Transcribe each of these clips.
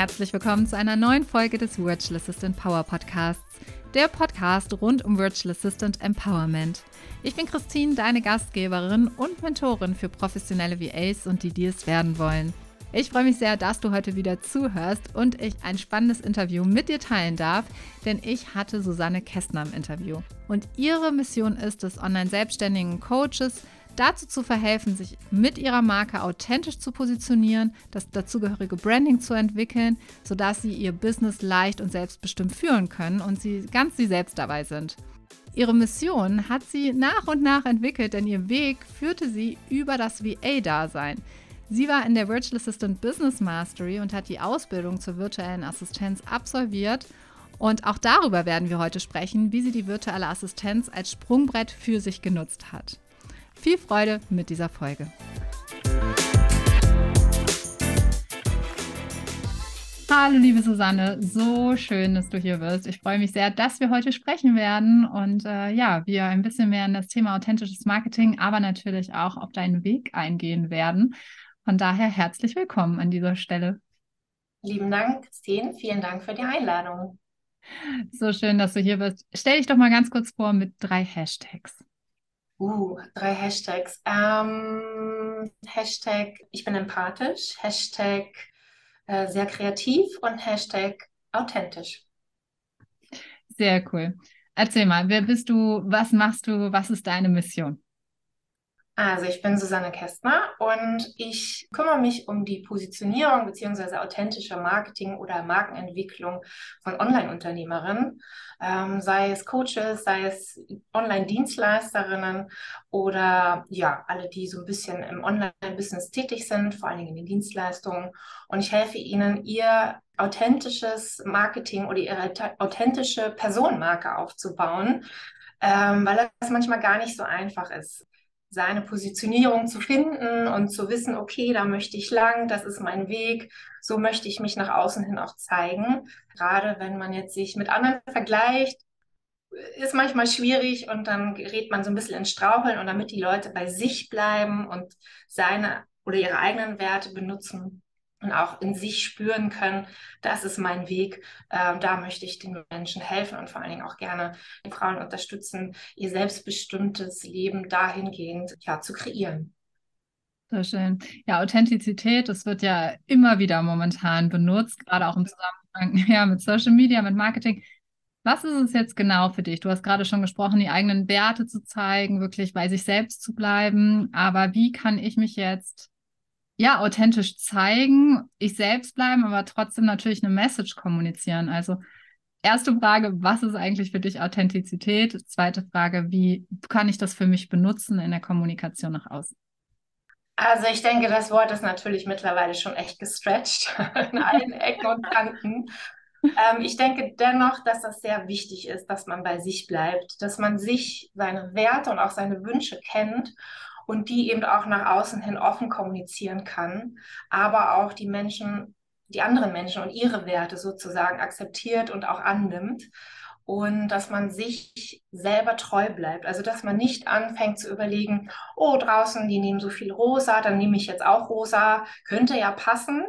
Herzlich willkommen zu einer neuen Folge des Virtual Assistant Power Podcasts, der Podcast rund um Virtual Assistant Empowerment. Ich bin Christine, deine Gastgeberin und Mentorin für professionelle VAs und die, die es werden wollen. Ich freue mich sehr, dass du heute wieder zuhörst und ich ein spannendes Interview mit dir teilen darf, denn ich hatte Susanne Kästner im Interview. Und ihre Mission ist es, online-selbstständigen Coaches dazu zu verhelfen, sich mit ihrer Marke authentisch zu positionieren, das dazugehörige Branding zu entwickeln, sodass sie ihr Business leicht und selbstbestimmt führen können und sie ganz sie selbst dabei sind. Ihre Mission hat sie nach und nach entwickelt, denn ihr Weg führte sie über das VA-Dasein. Sie war in der Virtual Assistant Business Mastery und hat die Ausbildung zur virtuellen Assistenz absolviert. Und auch darüber werden wir heute sprechen, wie sie die virtuelle Assistenz als Sprungbrett für sich genutzt hat. Viel Freude mit dieser Folge. Hallo, liebe Susanne, so schön, dass du hier bist. Ich freue mich sehr, dass wir heute sprechen werden und äh, ja, wir ein bisschen mehr in das Thema authentisches Marketing, aber natürlich auch auf deinen Weg eingehen werden. Von daher herzlich willkommen an dieser Stelle. Lieben Dank, Christine. Vielen Dank für die Einladung. So schön, dass du hier bist. Stell dich doch mal ganz kurz vor mit drei Hashtags. Uh, drei Hashtags. Ähm, Hashtag ich bin empathisch, Hashtag äh, sehr kreativ und Hashtag authentisch. Sehr cool. Erzähl mal, wer bist du, was machst du, was ist deine Mission? Also ich bin Susanne Kästner und ich kümmere mich um die Positionierung bzw. authentische Marketing oder Markenentwicklung von Online-Unternehmerinnen, ähm, sei es Coaches, sei es Online-Dienstleisterinnen oder ja, alle, die so ein bisschen im Online-Business tätig sind, vor allen Dingen in den Dienstleistungen. Und ich helfe ihnen, ihr authentisches Marketing oder ihre authentische Personenmarke aufzubauen, ähm, weil das manchmal gar nicht so einfach ist seine Positionierung zu finden und zu wissen, okay, da möchte ich lang, das ist mein Weg, so möchte ich mich nach außen hin auch zeigen. Gerade wenn man jetzt sich mit anderen vergleicht, ist manchmal schwierig und dann gerät man so ein bisschen ins Straucheln und damit die Leute bei sich bleiben und seine oder ihre eigenen Werte benutzen, und auch in sich spüren können, das ist mein Weg, äh, da möchte ich den Menschen helfen und vor allen Dingen auch gerne die Frauen unterstützen, ihr selbstbestimmtes Leben dahingehend ja, zu kreieren. Sehr schön. Ja, Authentizität, das wird ja immer wieder momentan benutzt, gerade auch im Zusammenhang ja, mit Social Media, mit Marketing. Was ist es jetzt genau für dich? Du hast gerade schon gesprochen, die eigenen Werte zu zeigen, wirklich bei sich selbst zu bleiben. Aber wie kann ich mich jetzt ja, authentisch zeigen, ich selbst bleiben, aber trotzdem natürlich eine Message kommunizieren. Also erste Frage, was ist eigentlich für dich Authentizität? Zweite Frage, wie kann ich das für mich benutzen in der Kommunikation nach außen? Also ich denke, das Wort ist natürlich mittlerweile schon echt gestretched in allen Ecken und Kanten. Ähm, ich denke dennoch, dass das sehr wichtig ist, dass man bei sich bleibt, dass man sich, seine Werte und auch seine Wünsche kennt und die eben auch nach außen hin offen kommunizieren kann, aber auch die Menschen, die anderen Menschen und ihre Werte sozusagen akzeptiert und auch annimmt und dass man sich selber treu bleibt. Also dass man nicht anfängt zu überlegen, oh, draußen, die nehmen so viel rosa, dann nehme ich jetzt auch rosa, könnte ja passen.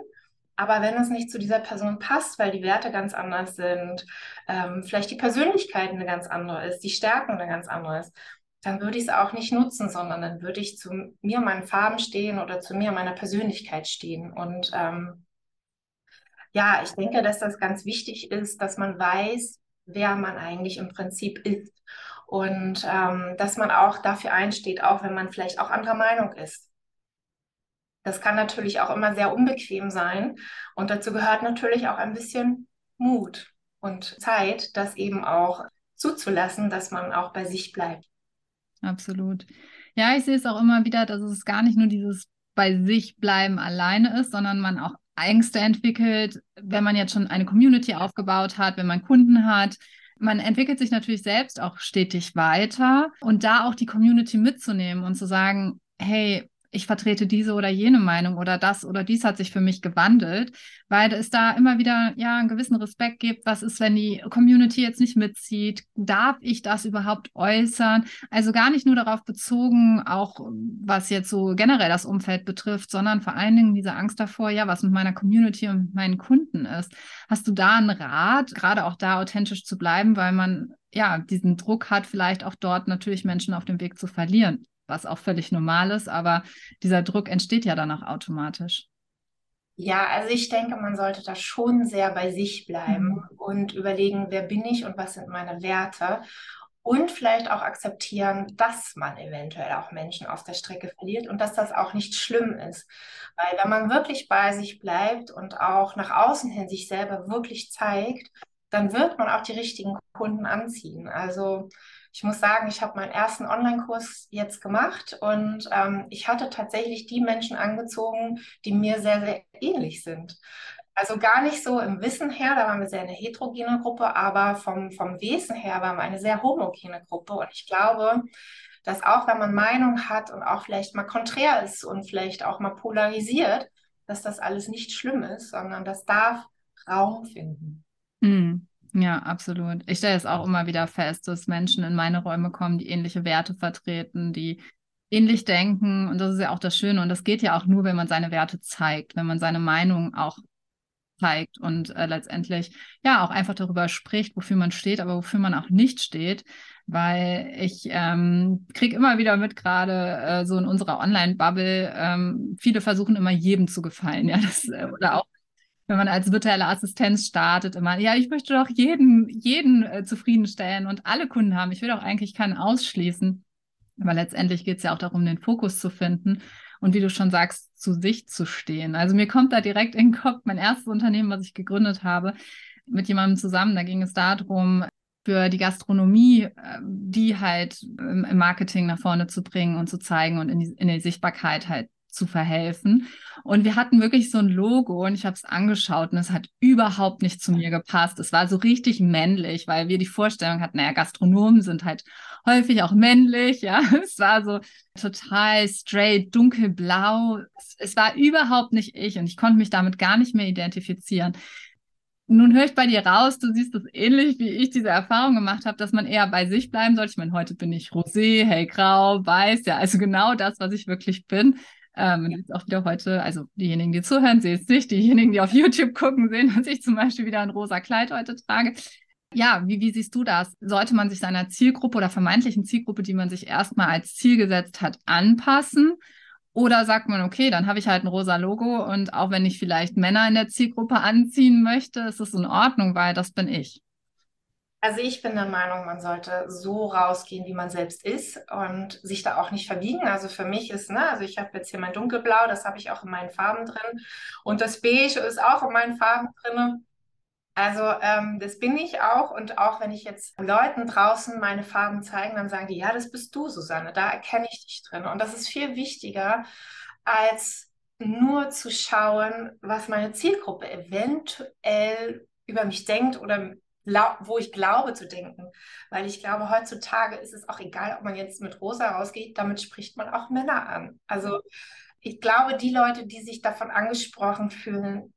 Aber wenn es nicht zu dieser Person passt, weil die Werte ganz anders sind, ähm, vielleicht die Persönlichkeit eine ganz andere ist, die Stärken eine ganz andere ist, dann würde ich es auch nicht nutzen, sondern dann würde ich zu mir, meinen Farben stehen oder zu mir, meiner Persönlichkeit stehen. Und ähm, ja, ich denke, dass das ganz wichtig ist, dass man weiß, wer man eigentlich im Prinzip ist. Und ähm, dass man auch dafür einsteht, auch wenn man vielleicht auch anderer Meinung ist. Das kann natürlich auch immer sehr unbequem sein. Und dazu gehört natürlich auch ein bisschen Mut und Zeit, das eben auch zuzulassen, dass man auch bei sich bleibt. Absolut. Ja, ich sehe es auch immer wieder, dass es gar nicht nur dieses bei sich bleiben alleine ist, sondern man auch Ängste entwickelt, wenn man jetzt schon eine Community aufgebaut hat, wenn man Kunden hat. Man entwickelt sich natürlich selbst auch stetig weiter und da auch die Community mitzunehmen und zu sagen, hey, ich vertrete diese oder jene Meinung oder das oder dies hat sich für mich gewandelt, weil es da immer wieder ja einen gewissen Respekt gibt. Was ist, wenn die Community jetzt nicht mitzieht? Darf ich das überhaupt äußern? Also gar nicht nur darauf bezogen, auch was jetzt so generell das Umfeld betrifft, sondern vor allen Dingen diese Angst davor, ja, was mit meiner Community und meinen Kunden ist. Hast du da einen Rat, gerade auch da authentisch zu bleiben, weil man ja diesen Druck hat, vielleicht auch dort natürlich Menschen auf dem Weg zu verlieren? Was auch völlig normal ist, aber dieser Druck entsteht ja dann auch automatisch. Ja, also ich denke, man sollte da schon sehr bei sich bleiben mhm. und überlegen, wer bin ich und was sind meine Werte und vielleicht auch akzeptieren, dass man eventuell auch Menschen auf der Strecke verliert und dass das auch nicht schlimm ist. Weil wenn man wirklich bei sich bleibt und auch nach außen hin sich selber wirklich zeigt, dann wird man auch die richtigen Kunden anziehen. Also ich muss sagen, ich habe meinen ersten Online-Kurs jetzt gemacht und ähm, ich hatte tatsächlich die Menschen angezogen, die mir sehr, sehr ähnlich sind. Also gar nicht so im Wissen her, da waren wir sehr eine heterogene Gruppe, aber vom, vom Wesen her waren wir eine sehr homogene Gruppe. Und ich glaube, dass auch wenn man Meinung hat und auch vielleicht mal konträr ist und vielleicht auch mal polarisiert, dass das alles nicht schlimm ist, sondern das darf Raum finden. Mm. Ja, absolut. Ich stelle es auch immer wieder fest, dass Menschen in meine Räume kommen, die ähnliche Werte vertreten, die ähnlich denken. Und das ist ja auch das Schöne. Und das geht ja auch nur, wenn man seine Werte zeigt, wenn man seine Meinung auch zeigt und äh, letztendlich ja auch einfach darüber spricht, wofür man steht, aber wofür man auch nicht steht. Weil ich ähm, kriege immer wieder mit, gerade äh, so in unserer Online-Bubble, ähm, viele versuchen immer jedem zu gefallen, ja, das, äh, oder auch wenn man als virtuelle Assistenz startet, immer, ja, ich möchte doch jeden, jeden äh, zufriedenstellen und alle Kunden haben. Ich will doch eigentlich keinen ausschließen. Aber letztendlich geht es ja auch darum, den Fokus zu finden und wie du schon sagst, zu sich zu stehen. Also mir kommt da direkt in den Kopf mein erstes Unternehmen, was ich gegründet habe, mit jemandem zusammen. Da ging es darum, für die Gastronomie, äh, die halt im Marketing nach vorne zu bringen und zu zeigen und in die, in die Sichtbarkeit halt zu verhelfen. Und wir hatten wirklich so ein Logo und ich habe es angeschaut und es hat überhaupt nicht zu mir gepasst. Es war so richtig männlich, weil wir die Vorstellung hatten, naja, Gastronomen sind halt häufig auch männlich, ja. Es war so total straight, dunkelblau. Es, es war überhaupt nicht ich und ich konnte mich damit gar nicht mehr identifizieren. Nun höre ich bei dir raus, du siehst es ähnlich, wie ich diese Erfahrung gemacht habe, dass man eher bei sich bleiben sollte. Ich meine, heute bin ich rosé, hellgrau, weiß, ja, also genau das, was ich wirklich bin. Ähm, jetzt auch wieder heute, also diejenigen, die zuhören, sehen es nicht, diejenigen, die auf YouTube gucken, sehen, dass ich zum Beispiel wieder ein rosa Kleid heute trage. Ja, wie, wie siehst du das? Sollte man sich seiner Zielgruppe oder vermeintlichen Zielgruppe, die man sich erstmal als Ziel gesetzt hat, anpassen? Oder sagt man, okay, dann habe ich halt ein rosa Logo und auch wenn ich vielleicht Männer in der Zielgruppe anziehen möchte, ist es in Ordnung, weil das bin ich. Also ich bin der Meinung, man sollte so rausgehen, wie man selbst ist und sich da auch nicht verbiegen. Also für mich ist, ne, also ich habe jetzt hier mein dunkelblau, das habe ich auch in meinen Farben drin und das beige ist auch in meinen Farben drin. Also ähm, das bin ich auch und auch wenn ich jetzt Leuten draußen meine Farben zeige, dann sagen die, ja, das bist du, Susanne, da erkenne ich dich drin. Und das ist viel wichtiger, als nur zu schauen, was meine Zielgruppe eventuell über mich denkt oder wo ich glaube zu denken. Weil ich glaube, heutzutage ist es auch egal, ob man jetzt mit Rosa rausgeht, damit spricht man auch Männer an. Also ich glaube, die Leute, die sich davon angesprochen fühlen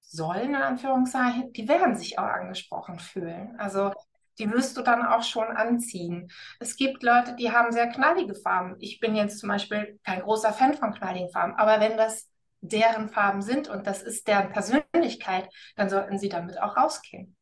sollen, in Anführungszeichen, die werden sich auch angesprochen fühlen. Also die wirst du dann auch schon anziehen. Es gibt Leute, die haben sehr knallige Farben. Ich bin jetzt zum Beispiel kein großer Fan von knalligen Farben, aber wenn das deren Farben sind und das ist deren Persönlichkeit, dann sollten sie damit auch rausgehen.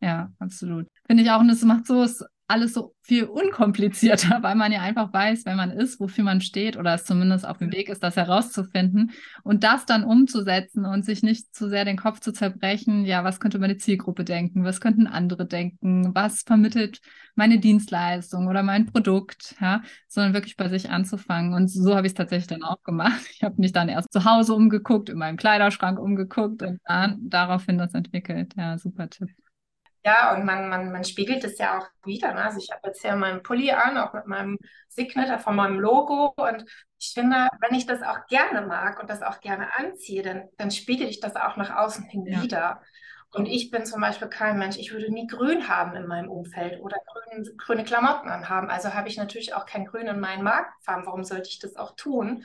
Ja, absolut. Finde ich auch, und es macht so es alles so viel unkomplizierter, weil man ja einfach weiß, wer man ist, wofür man steht oder es zumindest auf dem Weg ist, das herauszufinden und das dann umzusetzen und sich nicht zu sehr den Kopf zu zerbrechen, ja, was könnte meine Zielgruppe denken, was könnten andere denken, was vermittelt meine Dienstleistung oder mein Produkt, ja, sondern wirklich bei sich anzufangen. Und so habe ich es tatsächlich dann auch gemacht. Ich habe mich dann erst zu Hause umgeguckt, in meinem Kleiderschrank umgeguckt und dann daraufhin das entwickelt. Ja, super Tipp. Ja, und man, man, man spiegelt es ja auch wieder. Ne? Also ich habe jetzt hier meinen Pulli an, auch mit meinem Signature von meinem Logo. Und ich finde, wenn ich das auch gerne mag und das auch gerne anziehe, dann, dann spiegel ich das auch nach außen hin ja. wieder. Und ich bin zum Beispiel kein Mensch, ich würde nie grün haben in meinem Umfeld oder grün, grüne Klamotten anhaben. Also habe ich natürlich auch kein Grün in meinen Markenfarben. Warum sollte ich das auch tun?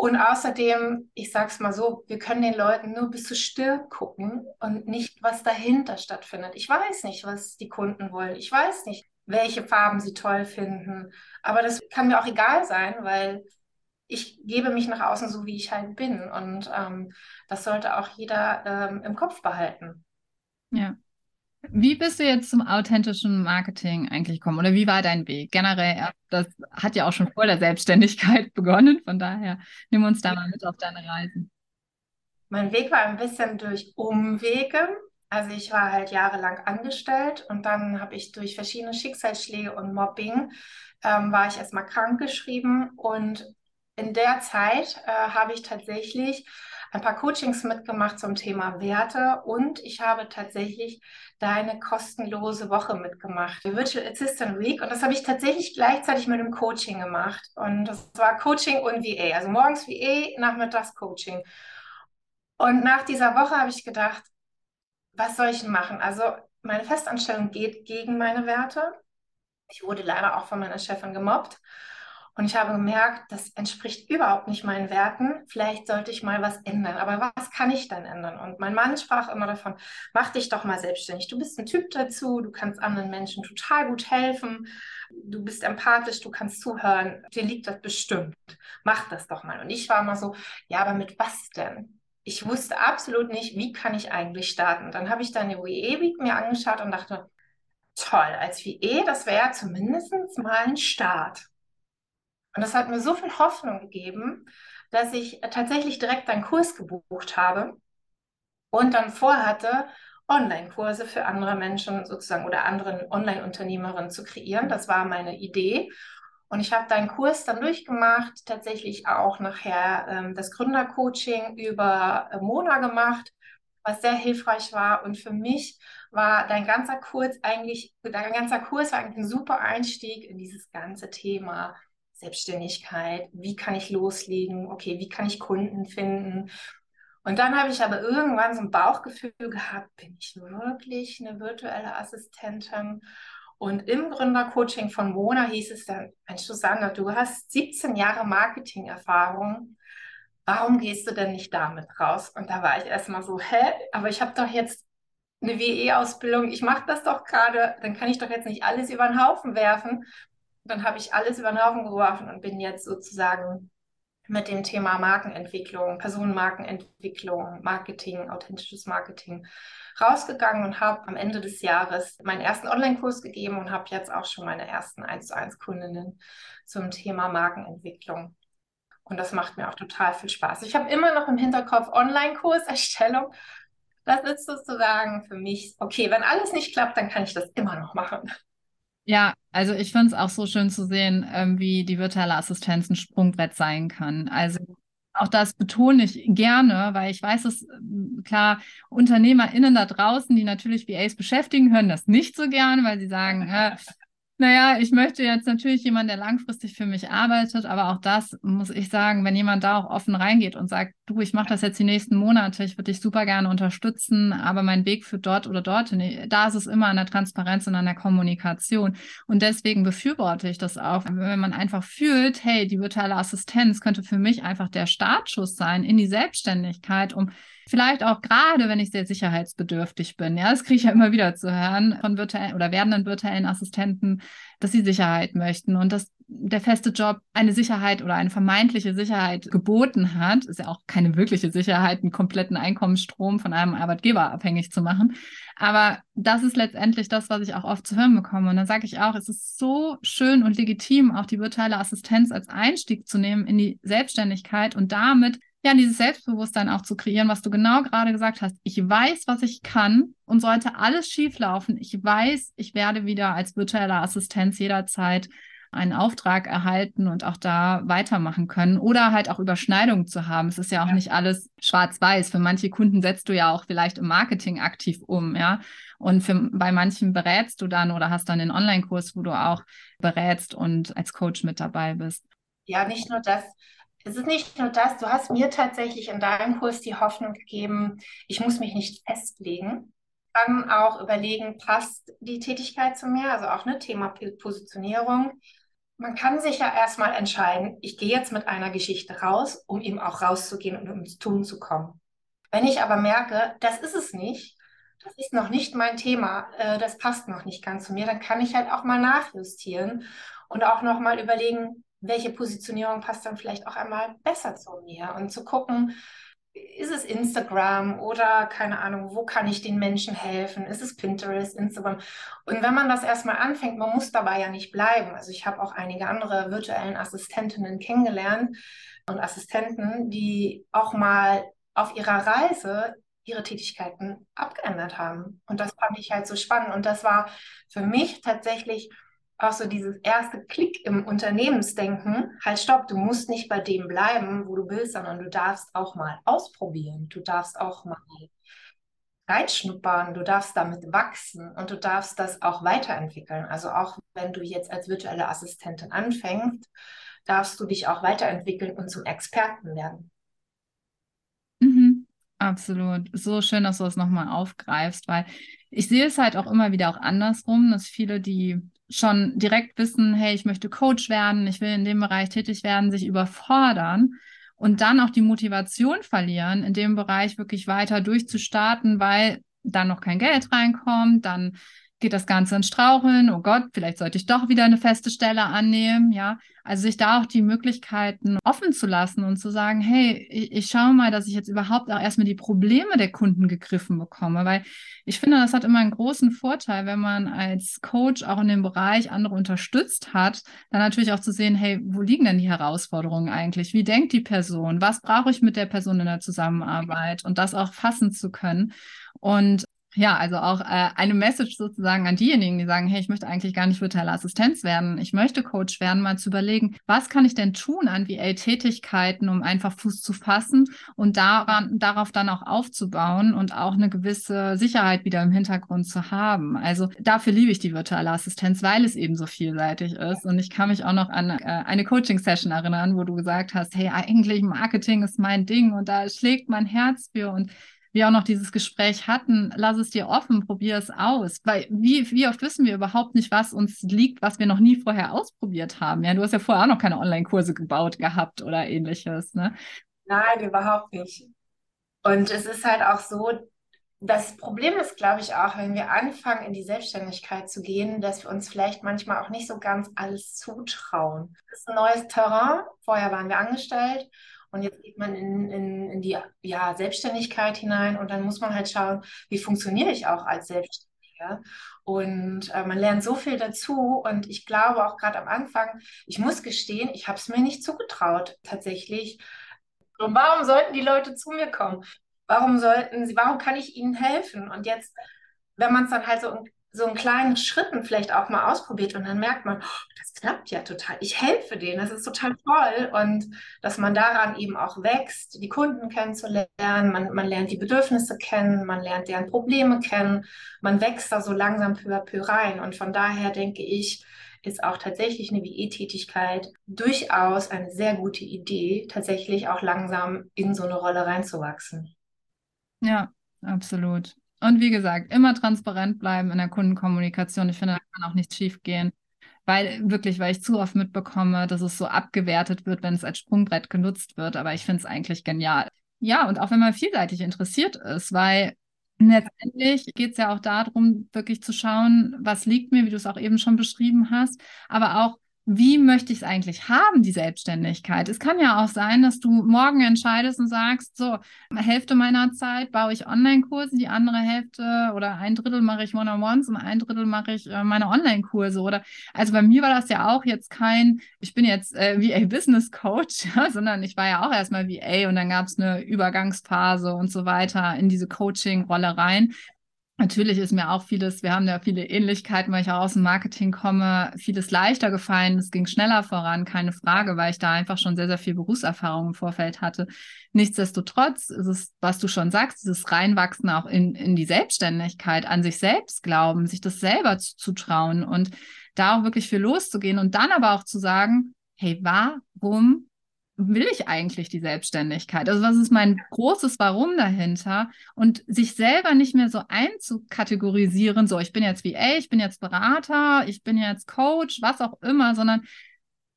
Und außerdem, ich sage es mal so, wir können den Leuten nur bis zur Stirn gucken und nicht, was dahinter stattfindet. Ich weiß nicht, was die Kunden wollen. Ich weiß nicht, welche Farben sie toll finden. Aber das kann mir auch egal sein, weil ich gebe mich nach außen so, wie ich halt bin. Und ähm, das sollte auch jeder ähm, im Kopf behalten. Ja. Wie bist du jetzt zum authentischen Marketing eigentlich gekommen oder wie war dein Weg? Generell, das hat ja auch schon vor der Selbstständigkeit begonnen, von daher nimm uns da mal mit auf deine Reisen. Mein Weg war ein bisschen durch Umwege. Also ich war halt jahrelang angestellt und dann habe ich durch verschiedene Schicksalsschläge und Mobbing ähm, war ich erstmal krankgeschrieben und in der Zeit äh, habe ich tatsächlich ein paar Coachings mitgemacht zum Thema Werte und ich habe tatsächlich deine kostenlose Woche mitgemacht, die Virtual Assistant Week. Und das habe ich tatsächlich gleichzeitig mit einem Coaching gemacht. Und das war Coaching und VA, also morgens VA, nachmittags Coaching. Und nach dieser Woche habe ich gedacht, was soll ich machen? Also meine Festanstellung geht gegen meine Werte. Ich wurde leider auch von meiner Chefin gemobbt. Und ich habe gemerkt, das entspricht überhaupt nicht meinen Werten. Vielleicht sollte ich mal was ändern. Aber was kann ich dann ändern? Und mein Mann sprach immer davon, mach dich doch mal selbstständig. Du bist ein Typ dazu, du kannst anderen Menschen total gut helfen. Du bist empathisch, du kannst zuhören. Dir liegt das bestimmt. Mach das doch mal. Und ich war immer so, ja, aber mit was denn? Ich wusste absolut nicht, wie kann ich eigentlich starten. Dann habe ich dann die WE-Week mir angeschaut und dachte, toll, als WE, das wäre zumindest mal ein Start. Und das hat mir so viel Hoffnung gegeben, dass ich tatsächlich direkt einen Kurs gebucht habe und dann vorhatte, Online-Kurse für andere Menschen sozusagen oder anderen Online-Unternehmerinnen zu kreieren. Das war meine Idee. Und ich habe deinen Kurs dann durchgemacht, tatsächlich auch nachher ähm, das Gründercoaching über äh, Mona gemacht, was sehr hilfreich war. Und für mich war dein ganzer Kurs eigentlich, dein ganzer Kurs war eigentlich ein super Einstieg in dieses ganze Thema Selbstständigkeit, wie kann ich loslegen, okay, wie kann ich Kunden finden. Und dann habe ich aber irgendwann so ein Bauchgefühl gehabt, bin ich wirklich eine virtuelle Assistentin? Und im Gründercoaching von Mona hieß es dann, Mensch, Susanne, du hast 17 Jahre Marketing-Erfahrung. Warum gehst du denn nicht damit raus? Und da war ich erstmal so, hä? Aber ich habe doch jetzt eine WE-Ausbildung, ich mache das doch gerade, dann kann ich doch jetzt nicht alles über den Haufen werfen dann habe ich alles über den Haufen geworfen und bin jetzt sozusagen mit dem Thema Markenentwicklung, Personenmarkenentwicklung, Marketing, authentisches Marketing rausgegangen und habe am Ende des Jahres meinen ersten Online-Kurs gegeben und habe jetzt auch schon meine ersten 1 zu 1 Kundinnen zum Thema Markenentwicklung. Und das macht mir auch total viel Spaß. Ich habe immer noch im Hinterkopf Online-Kurserstellung. Das ist sozusagen für mich, okay, wenn alles nicht klappt, dann kann ich das immer noch machen. Ja, also ich finde es auch so schön zu sehen, ähm, wie die virtuelle Assistenz ein Sprungbrett sein kann. Also auch das betone ich gerne, weil ich weiß, dass ähm, klar UnternehmerInnen da draußen, die natürlich VAs beschäftigen, hören das nicht so gern, weil sie sagen, äh, naja, ich möchte jetzt natürlich jemanden, der langfristig für mich arbeitet, aber auch das muss ich sagen, wenn jemand da auch offen reingeht und sagt, du, ich mache das jetzt die nächsten Monate, ich würde dich super gerne unterstützen, aber mein Weg führt dort oder dort, da ist es immer an der Transparenz und an der Kommunikation. Und deswegen befürworte ich das auch, wenn man einfach fühlt, hey, die virtuelle Assistenz könnte für mich einfach der Startschuss sein in die Selbstständigkeit, um Vielleicht auch gerade, wenn ich sehr sicherheitsbedürftig bin. Ja, das kriege ich ja immer wieder zu hören von virtuellen oder werdenden virtuellen Assistenten, dass sie Sicherheit möchten und dass der feste Job eine Sicherheit oder eine vermeintliche Sicherheit geboten hat. Ist ja auch keine wirkliche Sicherheit, einen kompletten Einkommensstrom von einem Arbeitgeber abhängig zu machen. Aber das ist letztendlich das, was ich auch oft zu hören bekomme. Und dann sage ich auch, es ist so schön und legitim, auch die virtuelle Assistenz als Einstieg zu nehmen in die Selbstständigkeit und damit ja, dieses Selbstbewusstsein auch zu kreieren, was du genau gerade gesagt hast. Ich weiß, was ich kann und sollte alles schieflaufen. Ich weiß, ich werde wieder als virtuelle Assistenz jederzeit einen Auftrag erhalten und auch da weitermachen können oder halt auch Überschneidungen zu haben. Es ist ja auch ja. nicht alles schwarz-weiß. Für manche Kunden setzt du ja auch vielleicht im Marketing aktiv um, ja. Und für, bei manchen berätst du dann oder hast dann den Online-Kurs, wo du auch berätst und als Coach mit dabei bist. Ja, nicht nur das es ist nicht nur das, du hast mir tatsächlich in deinem Kurs die Hoffnung gegeben, ich muss mich nicht festlegen. Dann auch überlegen, passt die Tätigkeit zu mir, also auch ein ne, Thema Positionierung. Man kann sich ja erstmal entscheiden, ich gehe jetzt mit einer Geschichte raus, um eben auch rauszugehen und ins Tun zu kommen. Wenn ich aber merke, das ist es nicht, das ist noch nicht mein Thema, äh, das passt noch nicht ganz zu mir, dann kann ich halt auch mal nachjustieren und auch noch mal überlegen, welche Positionierung passt dann vielleicht auch einmal besser zu mir und zu gucken, ist es Instagram oder keine Ahnung, wo kann ich den Menschen helfen? Ist es Pinterest, Instagram? Und wenn man das erstmal anfängt, man muss dabei ja nicht bleiben. Also ich habe auch einige andere virtuellen Assistentinnen kennengelernt und Assistenten, die auch mal auf ihrer Reise ihre Tätigkeiten abgeändert haben. Und das fand ich halt so spannend. Und das war für mich tatsächlich auch so dieses erste Klick im Unternehmensdenken, halt stopp, du musst nicht bei dem bleiben, wo du willst, sondern du darfst auch mal ausprobieren, du darfst auch mal reinschnuppern, du darfst damit wachsen und du darfst das auch weiterentwickeln. Also auch wenn du jetzt als virtuelle Assistentin anfängst, darfst du dich auch weiterentwickeln und zum Experten werden. Mhm, absolut. So schön, dass du das nochmal aufgreifst, weil ich sehe es halt auch immer wieder auch andersrum, dass viele, die schon direkt wissen, hey, ich möchte Coach werden, ich will in dem Bereich tätig werden, sich überfordern und dann auch die Motivation verlieren, in dem Bereich wirklich weiter durchzustarten, weil dann noch kein Geld reinkommt, dann geht das Ganze ins Straucheln, oh Gott, vielleicht sollte ich doch wieder eine feste Stelle annehmen, ja. Also sich da auch die Möglichkeiten offen zu lassen und zu sagen, hey, ich, ich schaue mal, dass ich jetzt überhaupt auch erstmal die Probleme der Kunden gegriffen bekomme, weil ich finde, das hat immer einen großen Vorteil, wenn man als Coach auch in dem Bereich andere unterstützt hat, dann natürlich auch zu sehen, hey, wo liegen denn die Herausforderungen eigentlich? Wie denkt die Person? Was brauche ich mit der Person in der Zusammenarbeit? Und das auch fassen zu können. Und ja, also auch äh, eine Message sozusagen an diejenigen, die sagen, hey, ich möchte eigentlich gar nicht virtuelle Assistenz werden, ich möchte Coach werden, mal zu überlegen, was kann ich denn tun an VA-Tätigkeiten, um einfach Fuß zu fassen und daran, darauf dann auch aufzubauen und auch eine gewisse Sicherheit wieder im Hintergrund zu haben. Also dafür liebe ich die virtuelle Assistenz, weil es eben so vielseitig ist. Und ich kann mich auch noch an äh, eine Coaching-Session erinnern, wo du gesagt hast, hey, eigentlich Marketing ist mein Ding und da schlägt mein Herz für und wir auch noch dieses Gespräch hatten, lass es dir offen, probier es aus. Weil wie, wie oft wissen wir überhaupt nicht, was uns liegt, was wir noch nie vorher ausprobiert haben? Ja, du hast ja vorher auch noch keine Online-Kurse gebaut gehabt oder ähnliches, ne? Nein, überhaupt nicht. Und es ist halt auch so, das Problem ist, glaube ich, auch, wenn wir anfangen, in die Selbstständigkeit zu gehen, dass wir uns vielleicht manchmal auch nicht so ganz alles zutrauen. Das ist ein neues Terrain. Vorher waren wir angestellt und jetzt geht man in, in, in die ja, Selbstständigkeit hinein und dann muss man halt schauen, wie funktioniere ich auch als Selbstständiger. Und äh, man lernt so viel dazu. Und ich glaube auch gerade am Anfang, ich muss gestehen, ich habe es mir nicht zugetraut, tatsächlich. Und warum sollten die Leute zu mir kommen? Warum sollten sie, warum kann ich ihnen helfen? Und jetzt, wenn man es dann halt so so in kleinen Schritten vielleicht auch mal ausprobiert und dann merkt man, oh, das klappt ja total. Ich helfe denen, das ist total toll. Und dass man daran eben auch wächst, die Kunden kennenzulernen, man, man lernt die Bedürfnisse kennen, man lernt deren Probleme kennen, man wächst da so langsam peu à peu rein. Und von daher denke ich, ist auch tatsächlich eine WE-Tätigkeit durchaus eine sehr gute Idee, tatsächlich auch langsam in so eine Rolle reinzuwachsen. Ja, absolut. Und wie gesagt, immer transparent bleiben in der Kundenkommunikation. Ich finde, da kann auch nichts schief gehen. Weil wirklich, weil ich zu oft mitbekomme, dass es so abgewertet wird, wenn es als Sprungbrett genutzt wird. Aber ich finde es eigentlich genial. Ja, und auch wenn man vielseitig interessiert ist, weil letztendlich geht es ja auch darum, wirklich zu schauen, was liegt mir, wie du es auch eben schon beschrieben hast, aber auch wie möchte ich es eigentlich haben, die Selbstständigkeit? Es kann ja auch sein, dass du morgen entscheidest und sagst, so, Hälfte meiner Zeit baue ich Online-Kurse, die andere Hälfte oder ein Drittel mache ich One-on-Ones und ein Drittel mache ich äh, meine Online-Kurse. Oder also bei mir war das ja auch jetzt kein, ich bin jetzt äh, VA Business Coach, ja, sondern ich war ja auch erstmal VA und dann gab es eine Übergangsphase und so weiter in diese Coaching-Rolle rein. Natürlich ist mir auch vieles, wir haben ja viele Ähnlichkeiten, weil ich auch aus dem Marketing komme, vieles leichter gefallen. Es ging schneller voran, keine Frage, weil ich da einfach schon sehr, sehr viel Berufserfahrung im Vorfeld hatte. Nichtsdestotrotz ist es, was du schon sagst, dieses Reinwachsen auch in, in die Selbstständigkeit, an sich selbst glauben, sich das selber zutrauen und da auch wirklich viel loszugehen und dann aber auch zu sagen, hey, warum will ich eigentlich die Selbstständigkeit? Also was ist mein großes Warum dahinter? Und sich selber nicht mehr so einzukategorisieren, so ich bin jetzt VA, ich bin jetzt Berater, ich bin jetzt Coach, was auch immer, sondern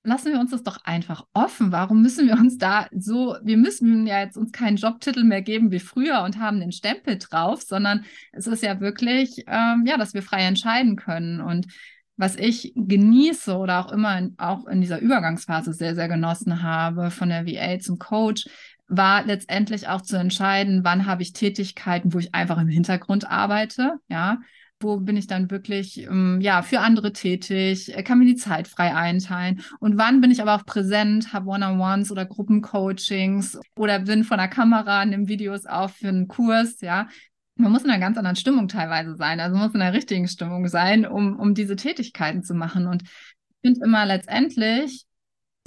lassen wir uns das doch einfach offen. Warum müssen wir uns da so, wir müssen ja jetzt uns keinen Jobtitel mehr geben wie früher und haben den Stempel drauf, sondern es ist ja wirklich, ähm, ja, dass wir frei entscheiden können. Und was ich genieße oder auch immer in, auch in dieser Übergangsphase sehr, sehr genossen habe, von der VA zum Coach, war letztendlich auch zu entscheiden, wann habe ich Tätigkeiten, wo ich einfach im Hintergrund arbeite, ja, wo bin ich dann wirklich ähm, ja für andere tätig, kann mir die Zeit frei einteilen? Und wann bin ich aber auch präsent, habe One-on-Ones oder Gruppencoachings oder bin von der Kamera, nehme Videos auf für einen Kurs, ja, man muss in einer ganz anderen Stimmung teilweise sein. Also man muss in der richtigen Stimmung sein, um, um diese Tätigkeiten zu machen. Und ich finde immer letztendlich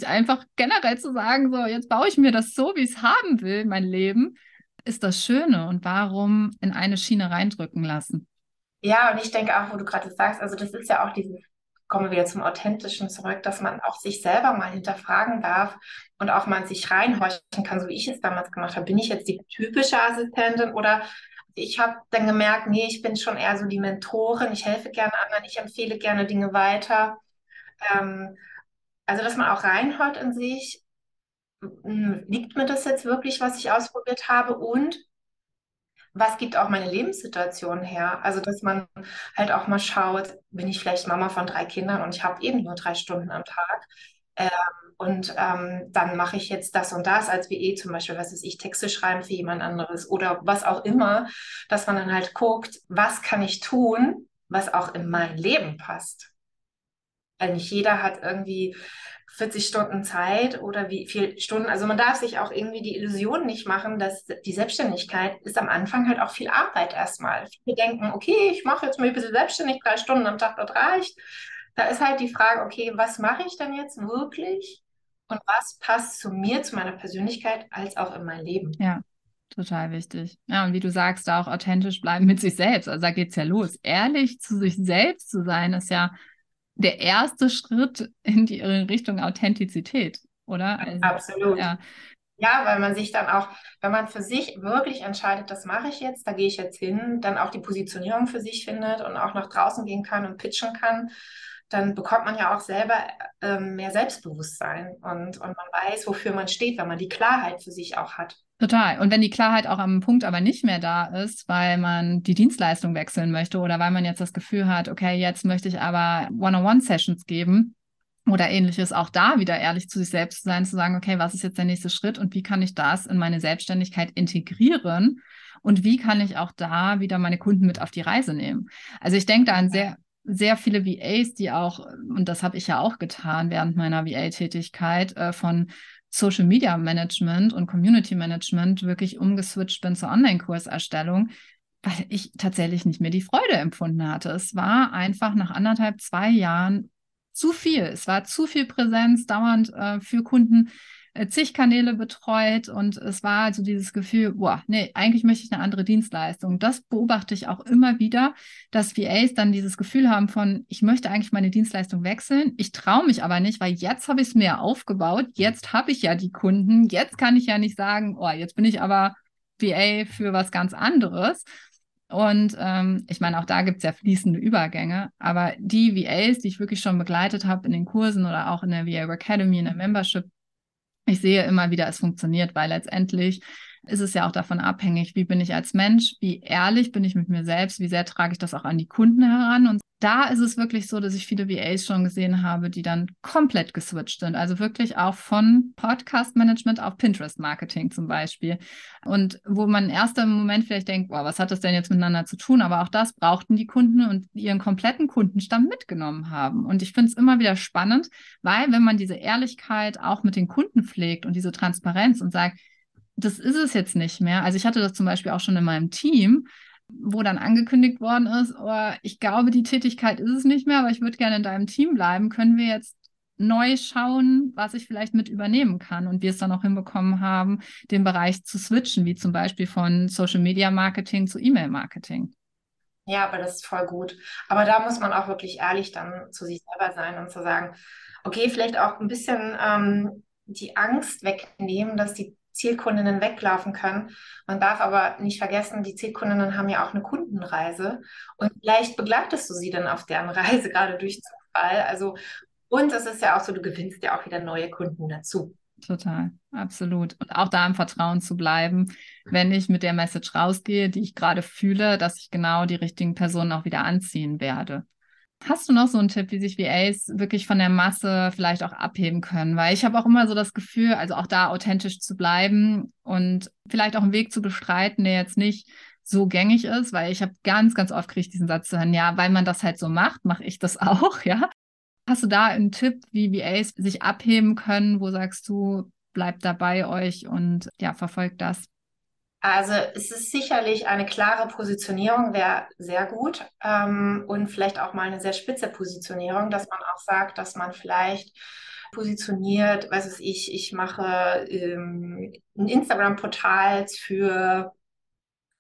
einfach generell zu sagen, so, jetzt baue ich mir das so, wie ich es haben will, mein Leben, ist das Schöne. Und warum in eine Schiene reindrücken lassen? Ja, und ich denke auch, wo du gerade sagst, also das ist ja auch dieses, kommen wir wieder zum Authentischen zurück, dass man auch sich selber mal hinterfragen darf und auch mal sich reinhorchen kann, so wie ich es damals gemacht habe. Bin ich jetzt die typische Assistentin oder ich habe dann gemerkt, nee, ich bin schon eher so die Mentorin, ich helfe gerne anderen, ich empfehle gerne Dinge weiter. Ähm, also, dass man auch reinhört in sich, liegt mir das jetzt wirklich, was ich ausprobiert habe und was gibt auch meine Lebenssituation her? Also, dass man halt auch mal schaut, bin ich vielleicht Mama von drei Kindern und ich habe eben nur drei Stunden am Tag. Ähm, und ähm, dann mache ich jetzt das und das als WE zum Beispiel, was ist ich, Texte schreiben für jemand anderes oder was auch immer, dass man dann halt guckt, was kann ich tun, was auch in mein Leben passt. Weil nicht jeder hat irgendwie 40 Stunden Zeit oder wie viele Stunden. Also man darf sich auch irgendwie die Illusion nicht machen, dass die Selbstständigkeit ist am Anfang halt auch viel Arbeit erstmal. Viele denken, okay, ich mache jetzt mal ein bisschen selbstständig, drei Stunden am Tag, das reicht. Da ist halt die Frage, okay, was mache ich denn jetzt wirklich? Und was passt zu mir, zu meiner Persönlichkeit, als auch in mein Leben? Ja, total wichtig. Ja, und wie du sagst, da auch authentisch bleiben mit sich selbst. Also da geht es ja los. Ehrlich zu sich selbst zu sein, ist ja der erste Schritt in die Richtung Authentizität, oder? Also, Absolut. Ja. ja, weil man sich dann auch, wenn man für sich wirklich entscheidet, das mache ich jetzt, da gehe ich jetzt hin, dann auch die Positionierung für sich findet und auch nach draußen gehen kann und pitchen kann dann bekommt man ja auch selber ähm, mehr Selbstbewusstsein und, und man weiß, wofür man steht, wenn man die Klarheit für sich auch hat. Total. Und wenn die Klarheit auch am Punkt aber nicht mehr da ist, weil man die Dienstleistung wechseln möchte oder weil man jetzt das Gefühl hat, okay, jetzt möchte ich aber One-on-One-Sessions geben, oder ähnliches, auch da wieder ehrlich zu sich selbst zu sein, zu sagen, okay, was ist jetzt der nächste Schritt und wie kann ich das in meine Selbstständigkeit integrieren und wie kann ich auch da wieder meine Kunden mit auf die Reise nehmen? Also ich denke da an sehr sehr viele VAs, die auch, und das habe ich ja auch getan während meiner VA-Tätigkeit, äh, von Social Media Management und Community Management wirklich umgeswitcht bin zur Online-Kurserstellung, weil ich tatsächlich nicht mehr die Freude empfunden hatte. Es war einfach nach anderthalb, zwei Jahren zu viel. Es war zu viel Präsenz dauernd äh, für Kunden zig Kanäle betreut und es war also dieses Gefühl, boah, nee, eigentlich möchte ich eine andere Dienstleistung. Das beobachte ich auch immer wieder, dass VAs dann dieses Gefühl haben von, ich möchte eigentlich meine Dienstleistung wechseln, ich traue mich aber nicht, weil jetzt habe ich es mir aufgebaut, jetzt habe ich ja die Kunden, jetzt kann ich ja nicht sagen, oh, jetzt bin ich aber VA für was ganz anderes. Und ähm, ich meine, auch da gibt es ja fließende Übergänge, aber die VAs, die ich wirklich schon begleitet habe in den Kursen oder auch in der VA Academy, in der Membership, ich sehe immer wieder, es funktioniert, weil letztendlich ist es ja auch davon abhängig, wie bin ich als Mensch, wie ehrlich bin ich mit mir selbst, wie sehr trage ich das auch an die Kunden heran. Und da ist es wirklich so, dass ich viele VAs schon gesehen habe, die dann komplett geswitcht sind. Also wirklich auch von Podcast-Management auf Pinterest-Marketing zum Beispiel. Und wo man im ersten Moment vielleicht denkt, boah, was hat das denn jetzt miteinander zu tun? Aber auch das brauchten die Kunden und ihren kompletten Kundenstamm mitgenommen haben. Und ich finde es immer wieder spannend, weil wenn man diese Ehrlichkeit auch mit den Kunden pflegt und diese Transparenz und sagt, das ist es jetzt nicht mehr. Also ich hatte das zum Beispiel auch schon in meinem Team, wo dann angekündigt worden ist, oh, ich glaube, die Tätigkeit ist es nicht mehr, aber ich würde gerne in deinem Team bleiben. Können wir jetzt neu schauen, was ich vielleicht mit übernehmen kann und wir es dann auch hinbekommen haben, den Bereich zu switchen, wie zum Beispiel von Social Media Marketing zu E-Mail Marketing. Ja, aber das ist voll gut. Aber da muss man auch wirklich ehrlich dann zu sich selber sein und zu sagen, okay, vielleicht auch ein bisschen ähm, die Angst wegnehmen, dass die Zielkundinnen weglaufen können. Man darf aber nicht vergessen, die Zielkundinnen haben ja auch eine Kundenreise und vielleicht begleitest du sie dann auf deren Reise gerade durch Zufall. Also und es ist ja auch so, du gewinnst ja auch wieder neue Kunden dazu. Total, absolut. Und auch da im Vertrauen zu bleiben, wenn ich mit der Message rausgehe, die ich gerade fühle, dass ich genau die richtigen Personen auch wieder anziehen werde. Hast du noch so einen Tipp, wie sich VAs wirklich von der Masse vielleicht auch abheben können? Weil ich habe auch immer so das Gefühl, also auch da authentisch zu bleiben und vielleicht auch einen Weg zu bestreiten, der jetzt nicht so gängig ist, weil ich habe ganz, ganz oft kriege ich diesen Satz zu hören, ja, weil man das halt so macht, mache ich das auch, ja. Hast du da einen Tipp, wie VAs sich abheben können? Wo sagst du, bleibt da bei euch und ja, verfolgt das? Also es ist sicherlich eine klare Positionierung, wäre sehr gut ähm, und vielleicht auch mal eine sehr spitze Positionierung, dass man auch sagt, dass man vielleicht positioniert, was weiß ich, ich mache ähm, ein Instagram-Portal für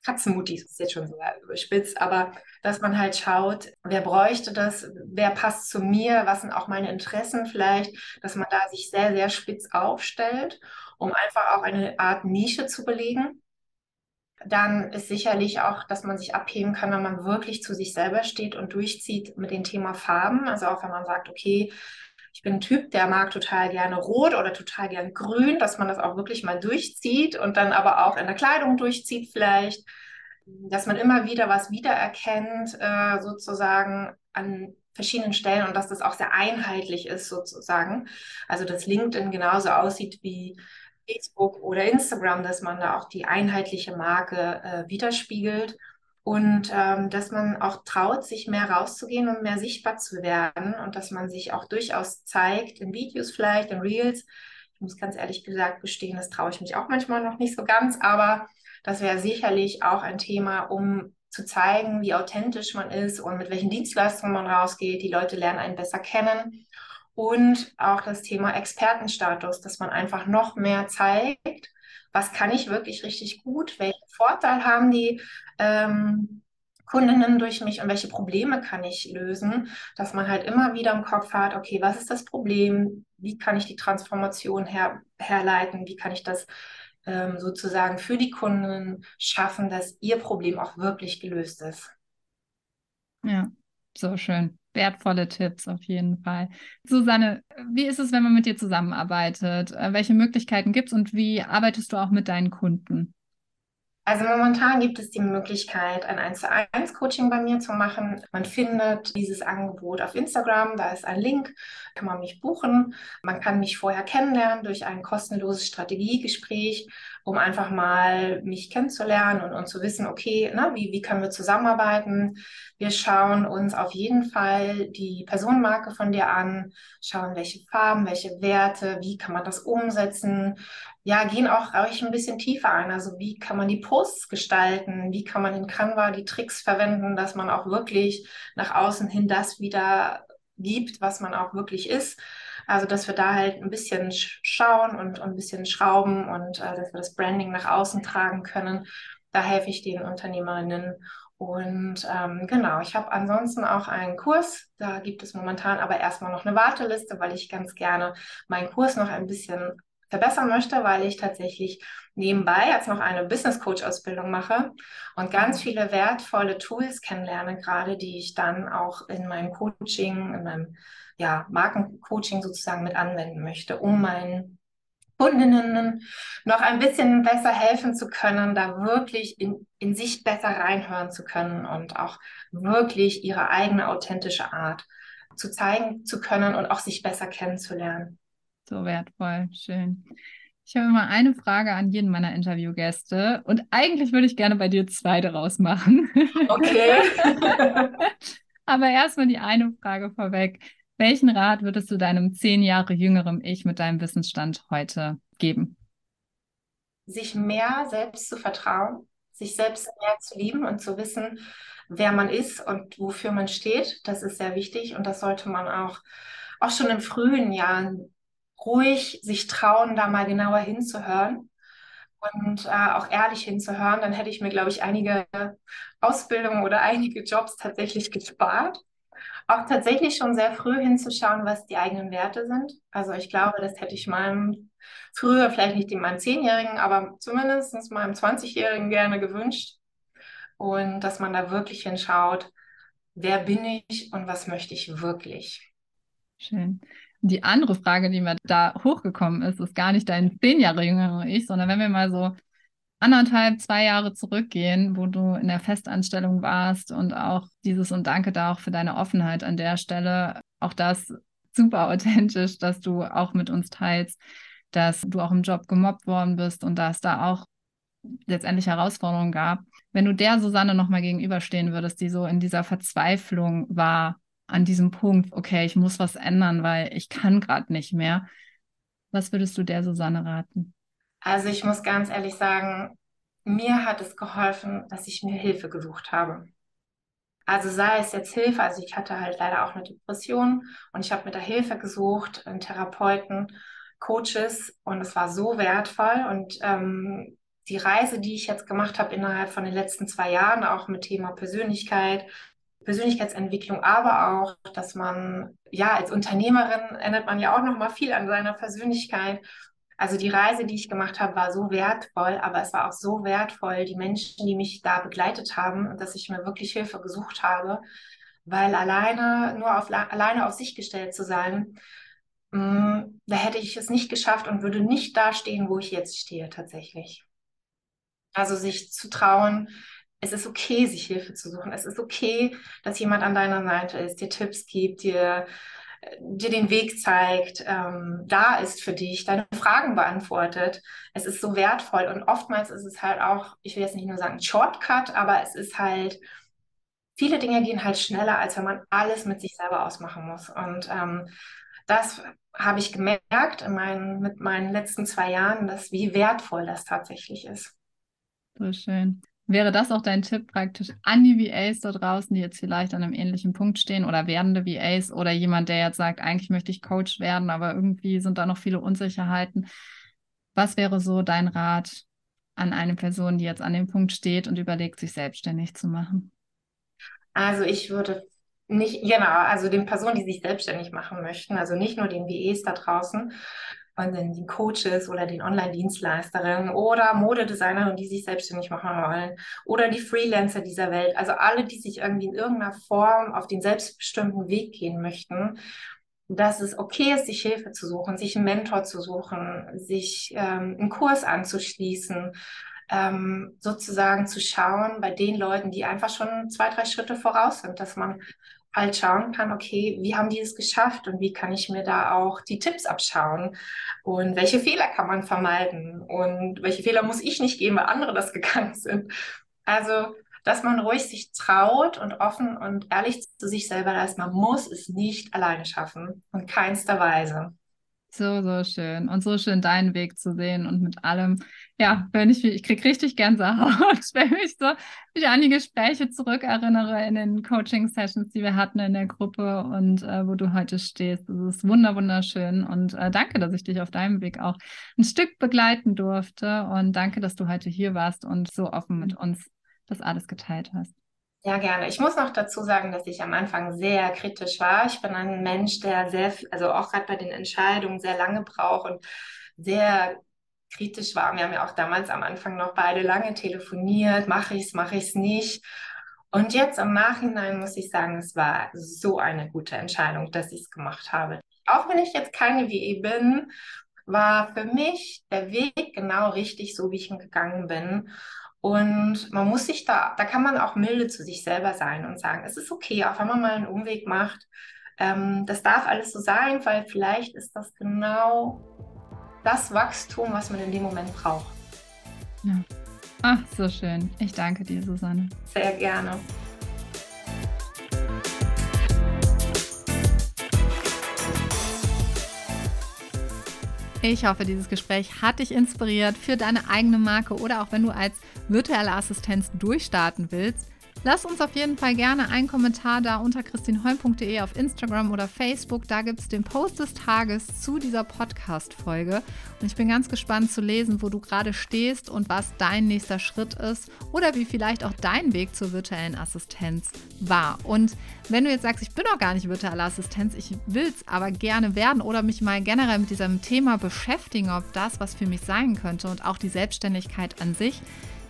Katzenmutis, ist jetzt schon so überspitzt, aber dass man halt schaut, wer bräuchte das, wer passt zu mir, was sind auch meine Interessen vielleicht, dass man da sich sehr, sehr spitz aufstellt, um einfach auch eine Art Nische zu belegen. Dann ist sicherlich auch, dass man sich abheben kann, wenn man wirklich zu sich selber steht und durchzieht mit dem Thema Farben. Also auch wenn man sagt, okay, ich bin ein Typ, der mag total gerne rot oder total gern grün, dass man das auch wirklich mal durchzieht und dann aber auch in der Kleidung durchzieht vielleicht, dass man immer wieder was wiedererkennt, äh, sozusagen an verschiedenen Stellen und dass das auch sehr einheitlich ist sozusagen. Also dass LinkedIn genauso aussieht wie Facebook oder Instagram, dass man da auch die einheitliche Marke äh, widerspiegelt und ähm, dass man auch traut, sich mehr rauszugehen und mehr sichtbar zu werden und dass man sich auch durchaus zeigt, in Videos vielleicht, in Reels. Ich muss ganz ehrlich gesagt gestehen, das traue ich mich auch manchmal noch nicht so ganz, aber das wäre sicherlich auch ein Thema, um zu zeigen, wie authentisch man ist und mit welchen Dienstleistungen man rausgeht. Die Leute lernen einen besser kennen. Und auch das Thema Expertenstatus, dass man einfach noch mehr zeigt, was kann ich wirklich richtig gut, welchen Vorteil haben die ähm, Kundinnen durch mich und welche Probleme kann ich lösen, dass man halt immer wieder im Kopf hat, okay, was ist das Problem, wie kann ich die Transformation her herleiten, wie kann ich das ähm, sozusagen für die Kunden schaffen, dass ihr Problem auch wirklich gelöst ist. Ja, so schön wertvolle Tipps auf jeden Fall. Susanne, wie ist es, wenn man mit dir zusammenarbeitet? Äh, welche Möglichkeiten gibt es und wie arbeitest du auch mit deinen Kunden? Also momentan gibt es die Möglichkeit, ein 1 zu 1 Coaching bei mir zu machen. Man findet dieses Angebot auf Instagram, da ist ein Link, kann man mich buchen. Man kann mich vorher kennenlernen durch ein kostenloses Strategiegespräch, um einfach mal mich kennenzulernen und, und zu wissen, okay, na, wie, wie können wir zusammenarbeiten. Wir schauen uns auf jeden Fall die Personenmarke von dir an, schauen, welche Farben, welche Werte, wie kann man das umsetzen, ja, gehen auch euch ein bisschen tiefer ein. Also wie kann man die Posts gestalten? Wie kann man in Canva die Tricks verwenden, dass man auch wirklich nach außen hin das wieder gibt, was man auch wirklich ist. Also dass wir da halt ein bisschen schauen und, und ein bisschen schrauben und äh, dass wir das Branding nach außen tragen können. Da helfe ich den Unternehmerinnen. Und ähm, genau, ich habe ansonsten auch einen Kurs. Da gibt es momentan aber erstmal noch eine Warteliste, weil ich ganz gerne meinen Kurs noch ein bisschen verbessern möchte, weil ich tatsächlich nebenbei jetzt noch eine Business Coach Ausbildung mache und ganz viele wertvolle Tools kennenlerne, gerade die ich dann auch in meinem Coaching, in meinem ja, Markencoaching sozusagen mit anwenden möchte, um meinen Kundinnen noch ein bisschen besser helfen zu können, da wirklich in, in sich besser reinhören zu können und auch wirklich ihre eigene authentische Art zu zeigen zu können und auch sich besser kennenzulernen. So wertvoll, schön. Ich habe immer eine Frage an jeden meiner Interviewgäste und eigentlich würde ich gerne bei dir zwei daraus machen. Okay. Aber erstmal die eine Frage vorweg. Welchen Rat würdest du deinem zehn Jahre jüngeren Ich mit deinem Wissensstand heute geben? Sich mehr selbst zu vertrauen, sich selbst mehr zu lieben und zu wissen, wer man ist und wofür man steht. Das ist sehr wichtig und das sollte man auch, auch schon in frühen Jahren ruhig sich trauen, da mal genauer hinzuhören und äh, auch ehrlich hinzuhören, dann hätte ich mir, glaube ich, einige Ausbildungen oder einige Jobs tatsächlich gespart. auch tatsächlich schon sehr früh hinzuschauen, was die eigenen Werte sind. Also ich glaube, das hätte ich meinem früher, vielleicht nicht in meinem Zehnjährigen, aber zumindest meinem 20-Jährigen gerne gewünscht. Und dass man da wirklich hinschaut, wer bin ich und was möchte ich wirklich. Schön. Die andere Frage, die mir da hochgekommen ist, ist gar nicht dein zehn Jahre jüngerer Ich, sondern wenn wir mal so anderthalb, zwei Jahre zurückgehen, wo du in der Festanstellung warst und auch dieses und danke da auch für deine Offenheit an der Stelle. Auch das super authentisch, dass du auch mit uns teilst, dass du auch im Job gemobbt worden bist und dass da auch letztendlich Herausforderungen gab. Wenn du der Susanne nochmal gegenüberstehen würdest, die so in dieser Verzweiflung war, an diesem Punkt, okay, ich muss was ändern, weil ich kann gerade nicht mehr, was würdest du der Susanne raten? Also ich muss ganz ehrlich sagen, mir hat es geholfen, dass ich mir Hilfe gesucht habe. Also sei es jetzt Hilfe, also ich hatte halt leider auch eine Depression und ich habe mir da Hilfe gesucht, einen Therapeuten, Coaches und es war so wertvoll und ähm, die Reise, die ich jetzt gemacht habe innerhalb von den letzten zwei Jahren, auch mit Thema Persönlichkeit, Persönlichkeitsentwicklung, aber auch, dass man ja als Unternehmerin ändert man ja auch noch mal viel an seiner Persönlichkeit also die Reise, die ich gemacht habe, war so wertvoll, aber es war auch so wertvoll, die Menschen, die mich da begleitet haben dass ich mir wirklich Hilfe gesucht habe, weil alleine, nur auf, alleine auf sich gestellt zu sein, mh, mm, da hätte ich es nicht geschafft und würde nicht da stehen, wo ich jetzt stehe tatsächlich. Also sich zu trauen, es ist okay, sich Hilfe zu suchen. Es ist okay, dass jemand an deiner Seite ist, dir Tipps gibt, dir dir den Weg zeigt, ähm, da ist für dich, deine Fragen beantwortet. Es ist so wertvoll und oftmals ist es halt auch, ich will jetzt nicht nur sagen Shortcut, aber es ist halt, viele Dinge gehen halt schneller, als wenn man alles mit sich selber ausmachen muss. Und ähm, das habe ich gemerkt in meinen, mit meinen letzten zwei Jahren, dass wie wertvoll das tatsächlich ist. So schön. Wäre das auch dein Tipp praktisch an die VAs da draußen, die jetzt vielleicht an einem ähnlichen Punkt stehen oder werdende VAs oder jemand, der jetzt sagt, eigentlich möchte ich Coach werden, aber irgendwie sind da noch viele Unsicherheiten. Was wäre so dein Rat an eine Person, die jetzt an dem Punkt steht und überlegt, sich selbstständig zu machen? Also ich würde nicht, genau, also den Personen, die sich selbstständig machen möchten, also nicht nur den VAs da draußen, von den Coaches oder den Online-Dienstleisterinnen oder Modedesigner, die sich selbstständig machen wollen oder die Freelancer dieser Welt. Also alle, die sich irgendwie in irgendeiner Form auf den selbstbestimmten Weg gehen möchten, dass es okay ist, sich Hilfe zu suchen, sich einen Mentor zu suchen, sich ähm, einen Kurs anzuschließen, ähm, sozusagen zu schauen bei den Leuten, die einfach schon zwei, drei Schritte voraus sind, dass man halt schauen kann, okay, wie haben die es geschafft und wie kann ich mir da auch die Tipps abschauen und welche Fehler kann man vermeiden und welche Fehler muss ich nicht gehen, weil andere das gegangen sind. Also, dass man ruhig sich traut und offen und ehrlich zu sich selber ist, man muss es nicht alleine schaffen und keinster Weise. So, so schön. Und so schön deinen Weg zu sehen und mit allem. Ja, wenn ich, ich kriege richtig Gänsehaut, wenn ich so mich an die Gespräche zurückerinnere in den Coaching-Sessions, die wir hatten in der Gruppe und äh, wo du heute stehst. Das ist wunder, wunderschön. Und äh, danke, dass ich dich auf deinem Weg auch ein Stück begleiten durfte. Und danke, dass du heute hier warst und so offen mit uns das alles geteilt hast. Ja, gerne. Ich muss noch dazu sagen, dass ich am Anfang sehr kritisch war. Ich bin ein Mensch, der sehr, also auch gerade bei den Entscheidungen sehr lange braucht und sehr kritisch war. Wir haben ja auch damals am Anfang noch beide lange telefoniert. Mache ich es, mache ich es nicht. Und jetzt im Nachhinein muss ich sagen, es war so eine gute Entscheidung, dass ich es gemacht habe. Auch wenn ich jetzt keine WE bin, war für mich der Weg genau richtig, so wie ich ihn gegangen bin. Und man muss sich da, da kann man auch milde zu sich selber sein und sagen, es ist okay, auch wenn man mal einen Umweg macht. Ähm, das darf alles so sein, weil vielleicht ist das genau das Wachstum, was man in dem Moment braucht. Ja. Ach, so schön. Ich danke dir, Susanne. Sehr gerne. Ich hoffe, dieses Gespräch hat dich inspiriert für deine eigene Marke oder auch wenn du als virtuelle Assistenz durchstarten willst. Lass uns auf jeden Fall gerne einen Kommentar da unter christinholm.de auf Instagram oder Facebook. Da gibt es den Post des Tages zu dieser Podcast-Folge. Und ich bin ganz gespannt zu lesen, wo du gerade stehst und was dein nächster Schritt ist oder wie vielleicht auch dein Weg zur virtuellen Assistenz war. Und wenn du jetzt sagst, ich bin noch gar nicht virtuelle Assistenz, ich will es aber gerne werden oder mich mal generell mit diesem Thema beschäftigen, ob das was für mich sein könnte und auch die Selbstständigkeit an sich,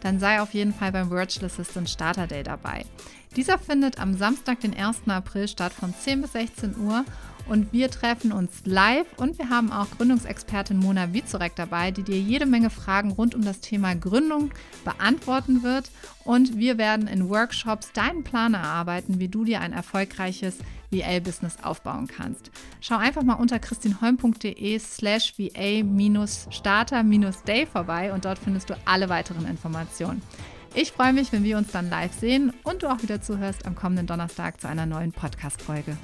dann sei auf jeden Fall beim Virtual Assistant Starter Day dabei. Dieser findet am Samstag, den 1. April statt von 10 bis 16 Uhr und wir treffen uns live und wir haben auch Gründungsexpertin Mona Wizorek dabei, die dir jede Menge Fragen rund um das Thema Gründung beantworten wird und wir werden in Workshops deinen Plan erarbeiten, wie du dir ein erfolgreiches VA-Business aufbauen kannst. Schau einfach mal unter christinholm.de slash VA-Starter-Day vorbei und dort findest du alle weiteren Informationen. Ich freue mich, wenn wir uns dann live sehen und du auch wieder zuhörst am kommenden Donnerstag zu einer neuen Podcast-Folge.